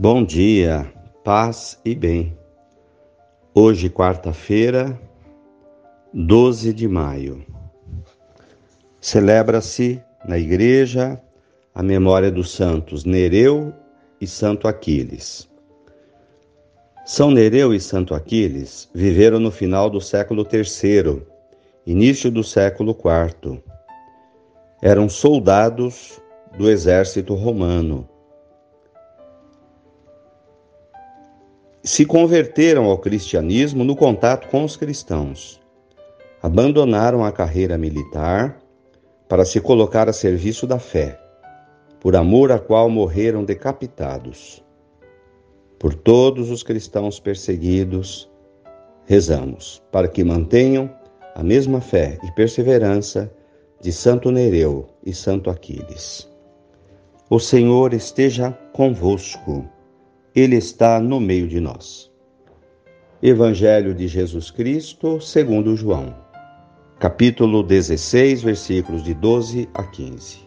Bom dia, paz e bem. Hoje, quarta-feira, 12 de maio, celebra-se na igreja a memória dos santos Nereu e Santo Aquiles. São Nereu e Santo Aquiles viveram no final do século III, início do século IV. Eram soldados do exército romano se converteram ao cristianismo no contato com os cristãos. Abandonaram a carreira militar para se colocar a serviço da fé, por amor à qual morreram decapitados. Por todos os cristãos perseguidos, rezamos para que mantenham a mesma fé e perseverança de Santo Nereu e Santo Aquiles. O Senhor esteja convosco. Ele está no meio de nós. Evangelho de Jesus Cristo, segundo João, capítulo 16, versículos de 12 a 15.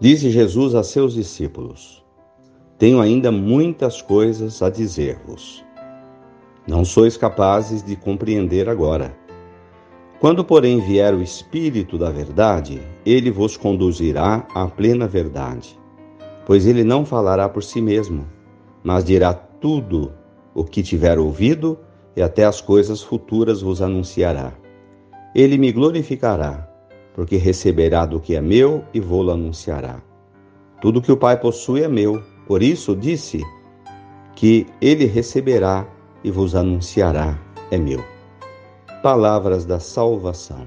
Disse Jesus a seus discípulos: Tenho ainda muitas coisas a dizer-vos. Não sois capazes de compreender agora. Quando, porém, vier o Espírito da Verdade, ele vos conduzirá à plena verdade pois ele não falará por si mesmo, mas dirá tudo o que tiver ouvido e até as coisas futuras vos anunciará. Ele me glorificará, porque receberá do que é meu e vou-lo anunciará. Tudo que o Pai possui é meu, por isso disse que ele receberá e vos anunciará é meu. Palavras da salvação.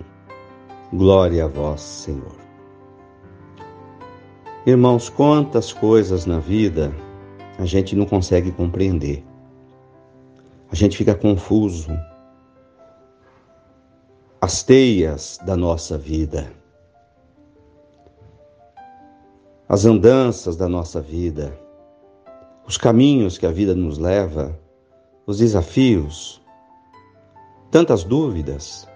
Glória a vós, Senhor. Irmãos, quantas coisas na vida a gente não consegue compreender. A gente fica confuso. As teias da nossa vida, as andanças da nossa vida, os caminhos que a vida nos leva, os desafios, tantas dúvidas,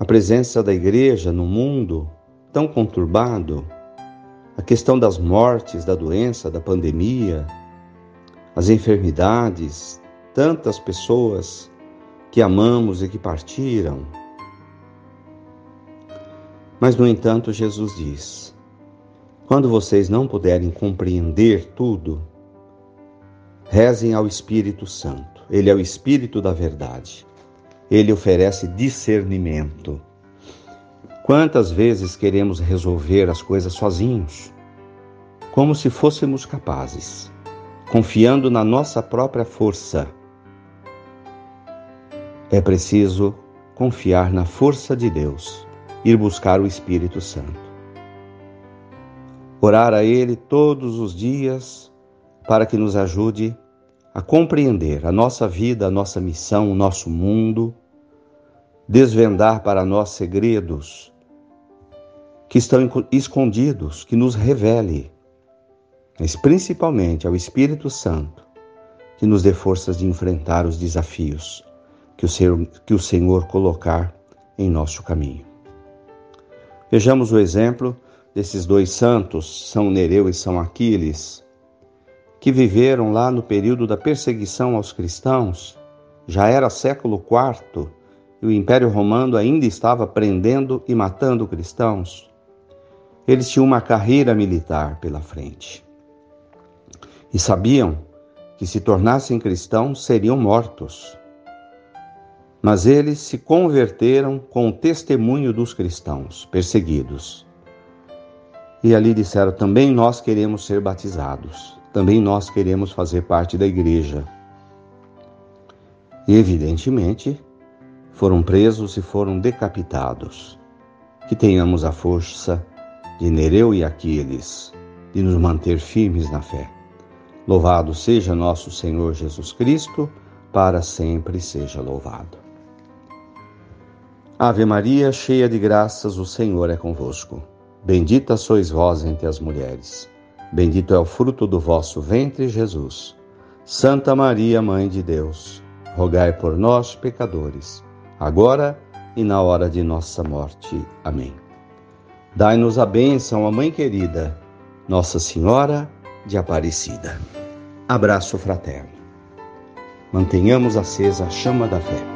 a presença da igreja no mundo tão conturbado a questão das mortes, da doença, da pandemia, as enfermidades, tantas pessoas que amamos e que partiram. Mas, no entanto, Jesus diz: quando vocês não puderem compreender tudo, rezem ao Espírito Santo. Ele é o Espírito da verdade. Ele oferece discernimento. Quantas vezes queremos resolver as coisas sozinhos, como se fôssemos capazes, confiando na nossa própria força? É preciso confiar na força de Deus, ir buscar o Espírito Santo. Orar a Ele todos os dias para que nos ajude a compreender a nossa vida, a nossa missão, o nosso mundo, desvendar para nós segredos que estão escondidos, que nos revele, mas principalmente ao Espírito Santo, que nos dê forças de enfrentar os desafios que o Senhor, que o Senhor colocar em nosso caminho. Vejamos o exemplo desses dois santos, São Nereu e São Aquiles, que viveram lá no período da perseguição aos cristãos, já era século IV e o Império Romano ainda estava prendendo e matando cristãos. Eles tinham uma carreira militar pela frente. E sabiam que se tornassem cristãos seriam mortos. Mas eles se converteram com o testemunho dos cristãos perseguidos. E ali disseram: também nós queremos ser batizados, também nós queremos fazer parte da igreja. E evidentemente foram presos e foram decapitados. Que tenhamos a força de Nereu e Aquiles, de nos manter firmes na fé. Louvado seja nosso Senhor Jesus Cristo, para sempre seja louvado. Ave Maria, cheia de graças, o Senhor é convosco. Bendita sois vós entre as mulheres. Bendito é o fruto do vosso ventre, Jesus. Santa Maria, Mãe de Deus, rogai por nós, pecadores, agora e na hora de nossa morte. Amém. Dai-nos a bênção, a Mãe querida, Nossa Senhora de Aparecida. Abraço fraterno. Mantenhamos acesa a chama da fé.